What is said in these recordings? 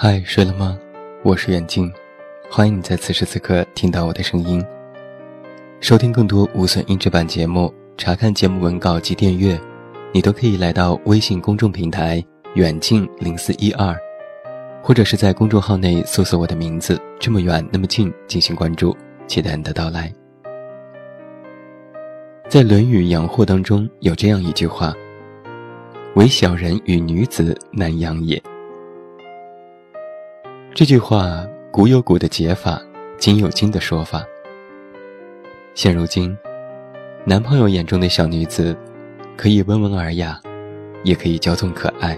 嗨，睡了吗？我是远近，欢迎你在此时此刻听到我的声音。收听更多无损音质版节目，查看节目文稿及订阅，你都可以来到微信公众平台“远近零四一二”，或者是在公众号内搜索我的名字“这么远那么近”进行关注，期待你的到来。在《论语·阳货》当中有这样一句话。唯小人与女子难养也。这句话古有古的解法，今有今的说法。现如今，男朋友眼中的小女子，可以温文尔雅，也可以骄纵可爱。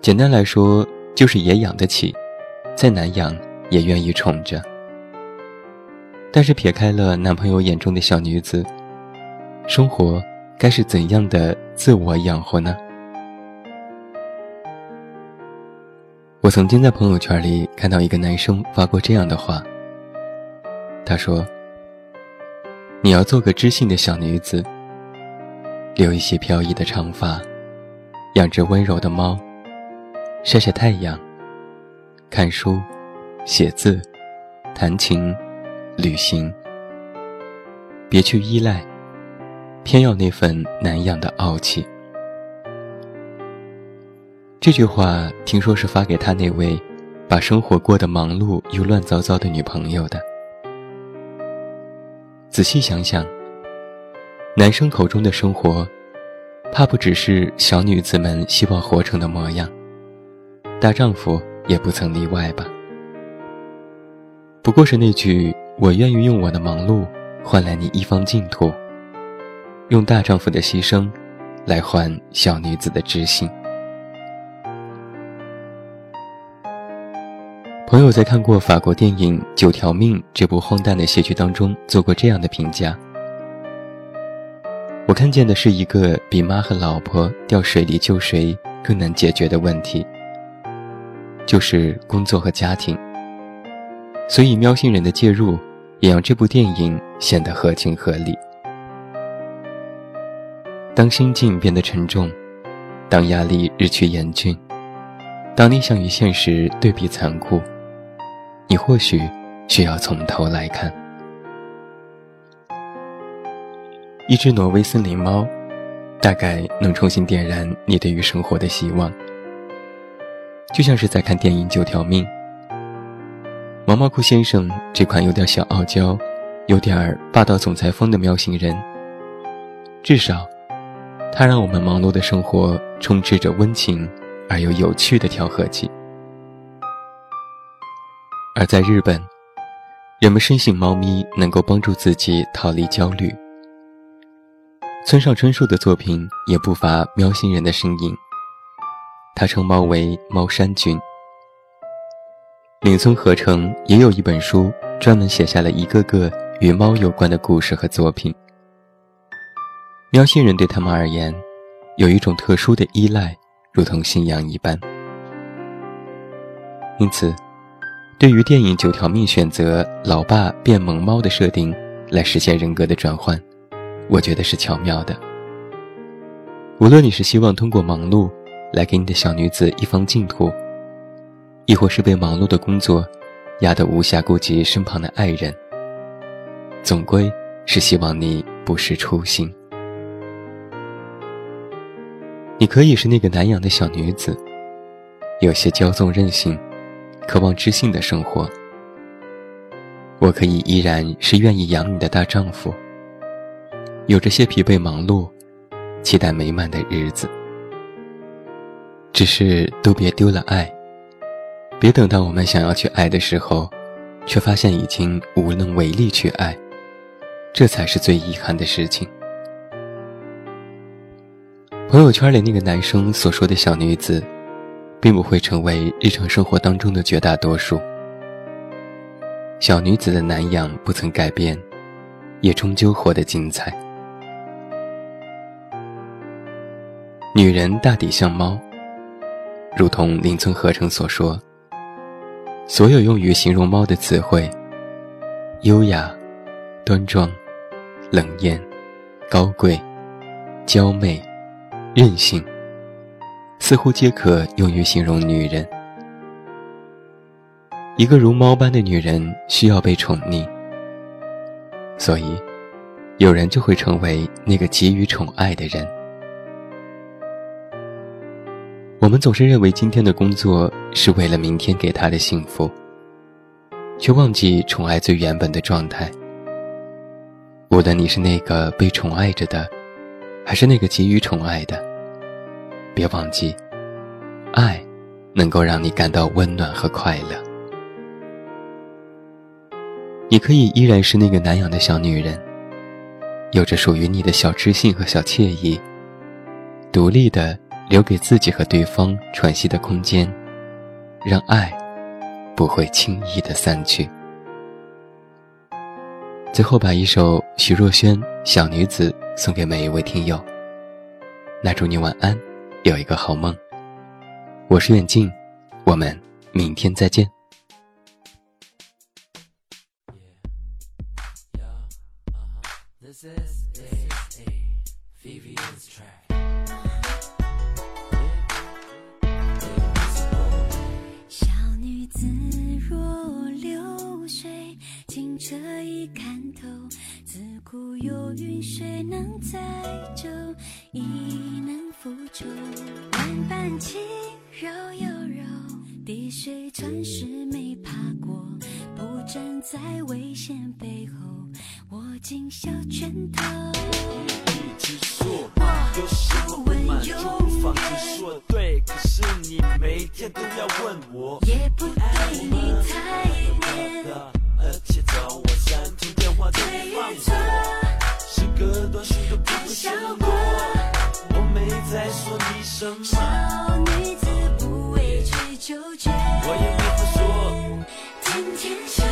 简单来说，就是也养得起，再难养也愿意宠着。但是撇开了男朋友眼中的小女子，生活。该是怎样的自我养活呢？我曾经在朋友圈里看到一个男生发过这样的话。他说：“你要做个知性的小女子，留一些飘逸的长发，养只温柔的猫，晒晒太阳，看书，写字，弹琴，旅行，别去依赖。”偏要那份难养的傲气。这句话听说是发给他那位把生活过得忙碌又乱糟糟的女朋友的。仔细想想，男生口中的生活，怕不只是小女子们希望活成的模样，大丈夫也不曾例外吧。不过是那句“我愿意用我的忙碌换来你一方净土”。用大丈夫的牺牲，来换小女子的知性。朋友在看过法国电影《九条命》这部荒诞的戏剧当中，做过这样的评价：我看见的是一个比妈和老婆掉水里救谁更难解决的问题，就是工作和家庭。所以喵星人的介入，也让这部电影显得合情合理。当心境变得沉重，当压力日趋严峻，当理想与现实对比残酷，你或许需要从头来看。一只挪威森林猫，大概能重新点燃你对于生活的希望。就像是在看电影《九条命》，毛毛裤先生这款有点小傲娇、有点霸道总裁风的喵星人，至少。它让我们忙碌的生活充斥着温情而又有趣的调和剂。而在日本，人们深信猫咪能够帮助自己逃离焦虑。村上春树的作品也不乏喵星人的身影。他称猫为“猫山君”。岭村合成也有一本书，专门写下了一个个与猫有关的故事和作品。喵星人对他们而言，有一种特殊的依赖，如同信仰一般。因此，对于电影《九条命》选择老爸变萌猫的设定来实现人格的转换，我觉得是巧妙的。无论你是希望通过忙碌来给你的小女子一方净土，亦或是被忙碌的工作压得无暇顾及身旁的爱人，总归是希望你不失初心。你可以是那个难养的小女子，有些骄纵任性，渴望知性的生活。我可以依然是愿意养你的大丈夫，有着些疲惫忙碌，期待美满的日子。只是都别丢了爱，别等到我们想要去爱的时候，却发现已经无能为力去爱，这才是最遗憾的事情。朋友圈里那个男生所说的小女子，并不会成为日常生活当中的绝大多数。小女子的难养不曾改变，也终究活得精彩。女人大抵像猫，如同邻村合成所说，所有用于形容猫的词汇，优雅、端庄、冷艳、高贵、娇媚。任性，似乎皆可用于形容女人。一个如猫般的女人需要被宠溺，所以，有人就会成为那个给予宠爱的人。我们总是认为今天的工作是为了明天给她的幸福，却忘记宠爱最原本的状态。无论你是那个被宠爱着的，还是那个给予宠爱的，别忘记，爱能够让你感到温暖和快乐。你可以依然是那个难养的小女人，有着属于你的小知性和小惬意，独立的留给自己和对方喘息的空间，让爱不会轻易的散去。最后，把一首徐若瑄《小女子》送给每一位听友。那祝你晚安，有一个好梦。我是远近，我们明天再见。万般轻柔又柔，滴水穿石没爬过。不站在危险背后，握紧小拳头。有什么不满就不妨直说，对。可是你每天都要问我，也不对你太黏。而且早晚三通电话都放错，是隔断许多不会笑过。我没在说你什么，小女子不委曲求全，我也没话说。天天笑，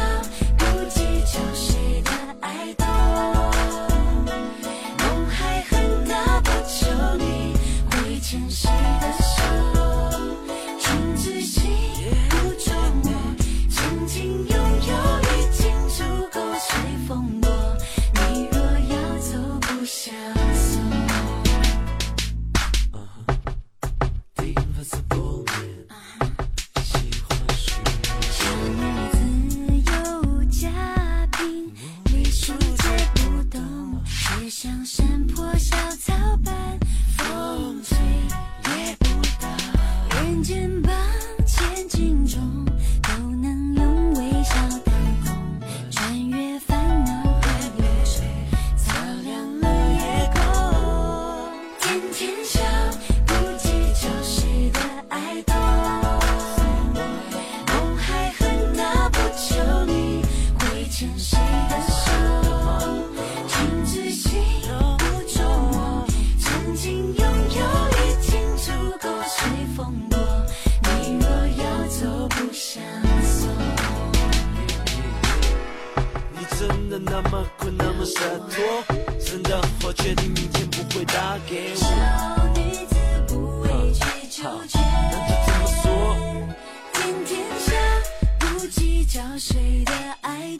那么困，那么洒脱？真的，我确定明天不会打给我。小女子不畏惧求全，那就这么说。天天下，不计较谁的爱。